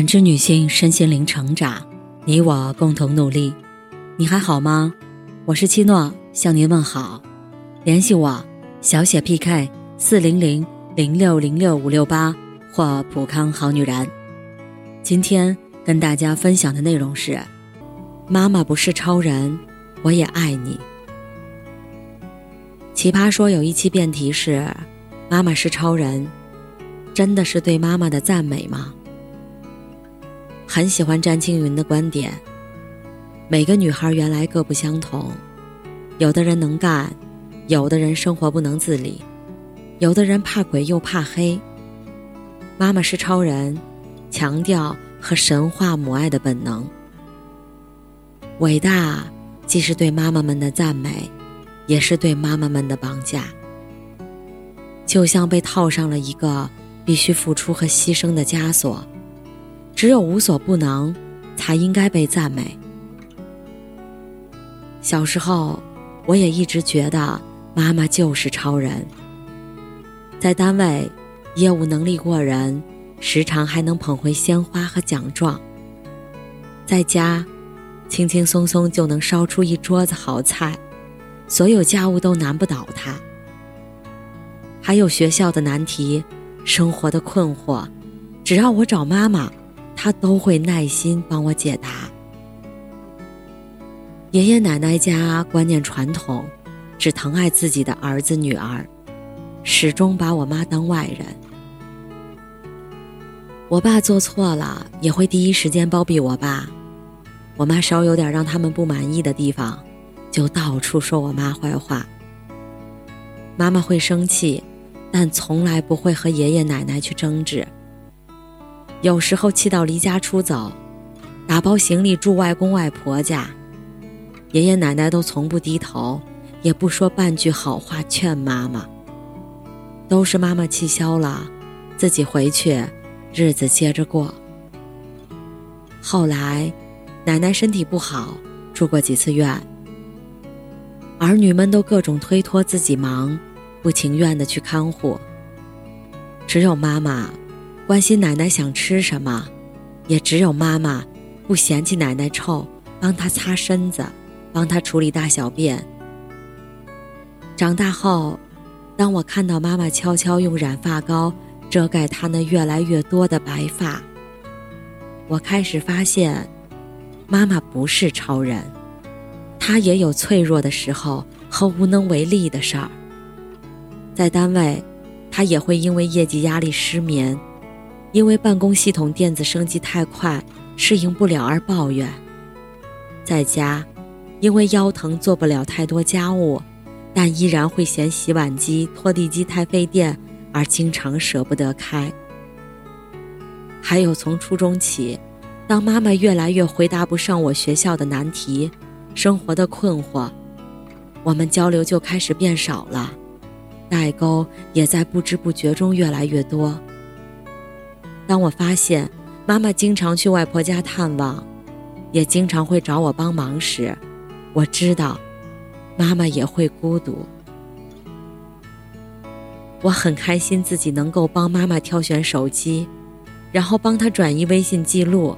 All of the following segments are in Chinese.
感知女性身心灵成长，你我共同努力。你还好吗？我是七诺，向您问好。联系我：小写 PK 四零零零六零六五六八或普康好女人。今天跟大家分享的内容是：妈妈不是超人，我也爱你。奇葩说有一期辩题是：妈妈是超人，真的是对妈妈的赞美吗？很喜欢詹青云的观点。每个女孩原来各不相同，有的人能干，有的人生活不能自理，有的人怕鬼又怕黑。妈妈是超人，强调和神话母爱的本能。伟大既是对妈妈们的赞美，也是对妈妈们的绑架。就像被套上了一个必须付出和牺牲的枷锁。只有无所不能，才应该被赞美。小时候，我也一直觉得妈妈就是超人。在单位，业务能力过人，时常还能捧回鲜花和奖状。在家，轻轻松松就能烧出一桌子好菜，所有家务都难不倒她。还有学校的难题，生活的困惑，只要我找妈妈。他都会耐心帮我解答。爷爷奶奶家观念传统，只疼爱自己的儿子女儿，始终把我妈当外人。我爸做错了，也会第一时间包庇我爸。我妈稍有点让他们不满意的地方，就到处说我妈坏话。妈妈会生气，但从来不会和爷爷奶奶去争执。有时候气到离家出走，打包行李住外公外婆家，爷爷奶奶都从不低头，也不说半句好话劝妈妈。都是妈妈气消了，自己回去，日子接着过。后来，奶奶身体不好，住过几次院，儿女们都各种推脱自己忙，不情愿的去看护，只有妈妈。关心奶奶想吃什么，也只有妈妈不嫌弃奶奶臭，帮她擦身子，帮她处理大小便。长大后，当我看到妈妈悄悄用染发膏遮盖她那越来越多的白发，我开始发现，妈妈不是超人，她也有脆弱的时候和无能为力的事儿。在单位，她也会因为业绩压力失眠。因为办公系统电子升级太快，适应不了而抱怨；在家，因为腰疼做不了太多家务，但依然会嫌洗碗机、拖地机太费电而经常舍不得开。还有从初中起，当妈妈越来越回答不上我学校的难题、生活的困惑，我们交流就开始变少了，代沟也在不知不觉中越来越多。当我发现妈妈经常去外婆家探望，也经常会找我帮忙时，我知道，妈妈也会孤独。我很开心自己能够帮妈妈挑选手机，然后帮她转移微信记录，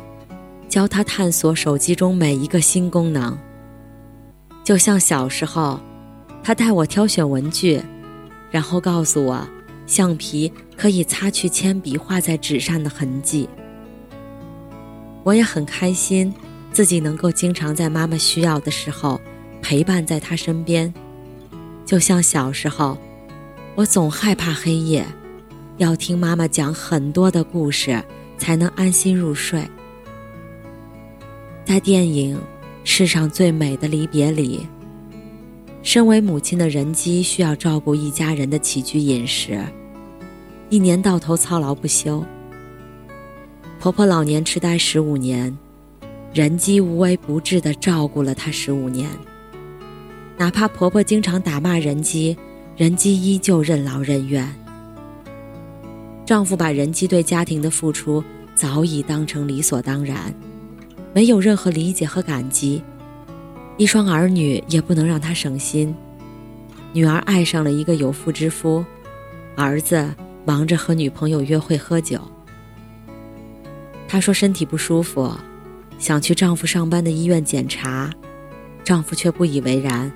教她探索手机中每一个新功能。就像小时候，她带我挑选文具，然后告诉我。橡皮可以擦去铅笔画在纸上的痕迹。我也很开心，自己能够经常在妈妈需要的时候陪伴在她身边。就像小时候，我总害怕黑夜，要听妈妈讲很多的故事才能安心入睡。在电影《世上最美的离别》里，身为母亲的人机需要照顾一家人的起居饮食。一年到头操劳不休。婆婆老年痴呆十五年，人机无微不至地照顾了她十五年。哪怕婆婆经常打骂人机，人机依旧任劳任怨。丈夫把人机对家庭的付出早已当成理所当然，没有任何理解和感激。一双儿女也不能让他省心。女儿爱上了一个有妇之夫，儿子。忙着和女朋友约会喝酒，她说身体不舒服，想去丈夫上班的医院检查，丈夫却不以为然，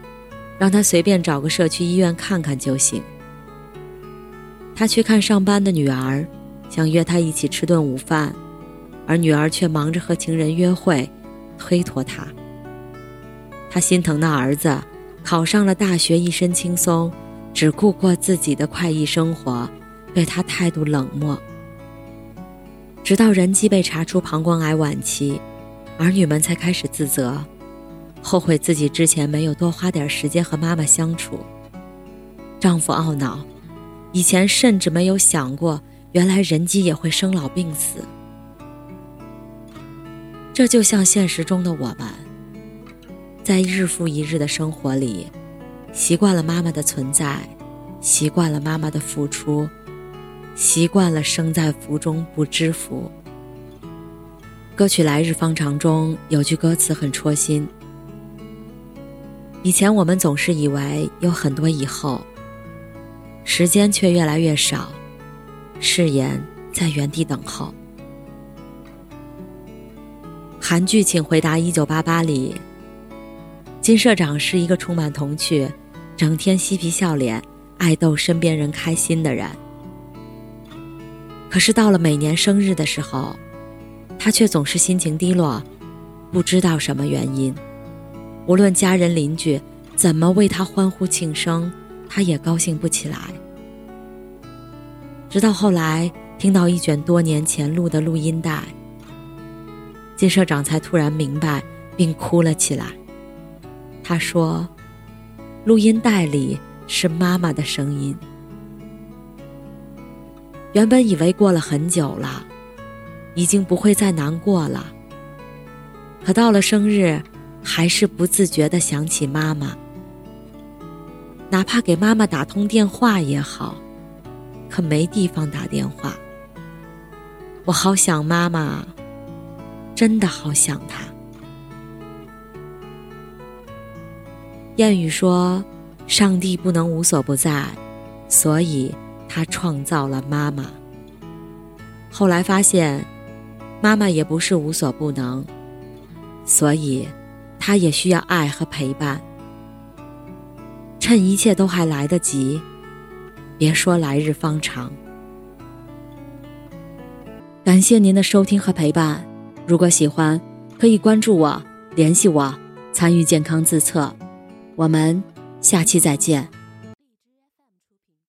让她随便找个社区医院看看就行。她去看上班的女儿，想约她一起吃顿午饭，而女儿却忙着和情人约会，推脱她。她心疼那儿子，考上了大学，一身轻松，只顾过自己的快意生活，对她态度冷漠。直到人机被查出膀胱癌晚期，儿女们才开始自责，后悔自己之前没有多花点时间和妈妈相处。丈夫懊恼。以前甚至没有想过，原来人机也会生老病死。这就像现实中的我们，在日复一日的生活里，习惯了妈妈的存在，习惯了妈妈的付出，习惯了生在福中不知福。歌曲《来日方长》中有句歌词很戳心：以前我们总是以为有很多以后。时间却越来越少，誓言在原地等候。韩剧《请回答一九八八》里，金社长是一个充满童趣、整天嬉皮笑脸、爱逗身边人开心的人。可是到了每年生日的时候，他却总是心情低落，不知道什么原因。无论家人邻居怎么为他欢呼庆生。他也高兴不起来，直到后来听到一卷多年前录的录音带，金社长才突然明白，并哭了起来。他说：“录音带里是妈妈的声音。”原本以为过了很久了，已经不会再难过了，可到了生日，还是不自觉的想起妈妈。哪怕给妈妈打通电话也好，可没地方打电话。我好想妈妈，真的好想她。谚语说：“上帝不能无所不在，所以他创造了妈妈。”后来发现，妈妈也不是无所不能，所以他也需要爱和陪伴。趁一切都还来得及，别说来日方长。感谢您的收听和陪伴，如果喜欢，可以关注我、联系我、参与健康自测。我们下期再见。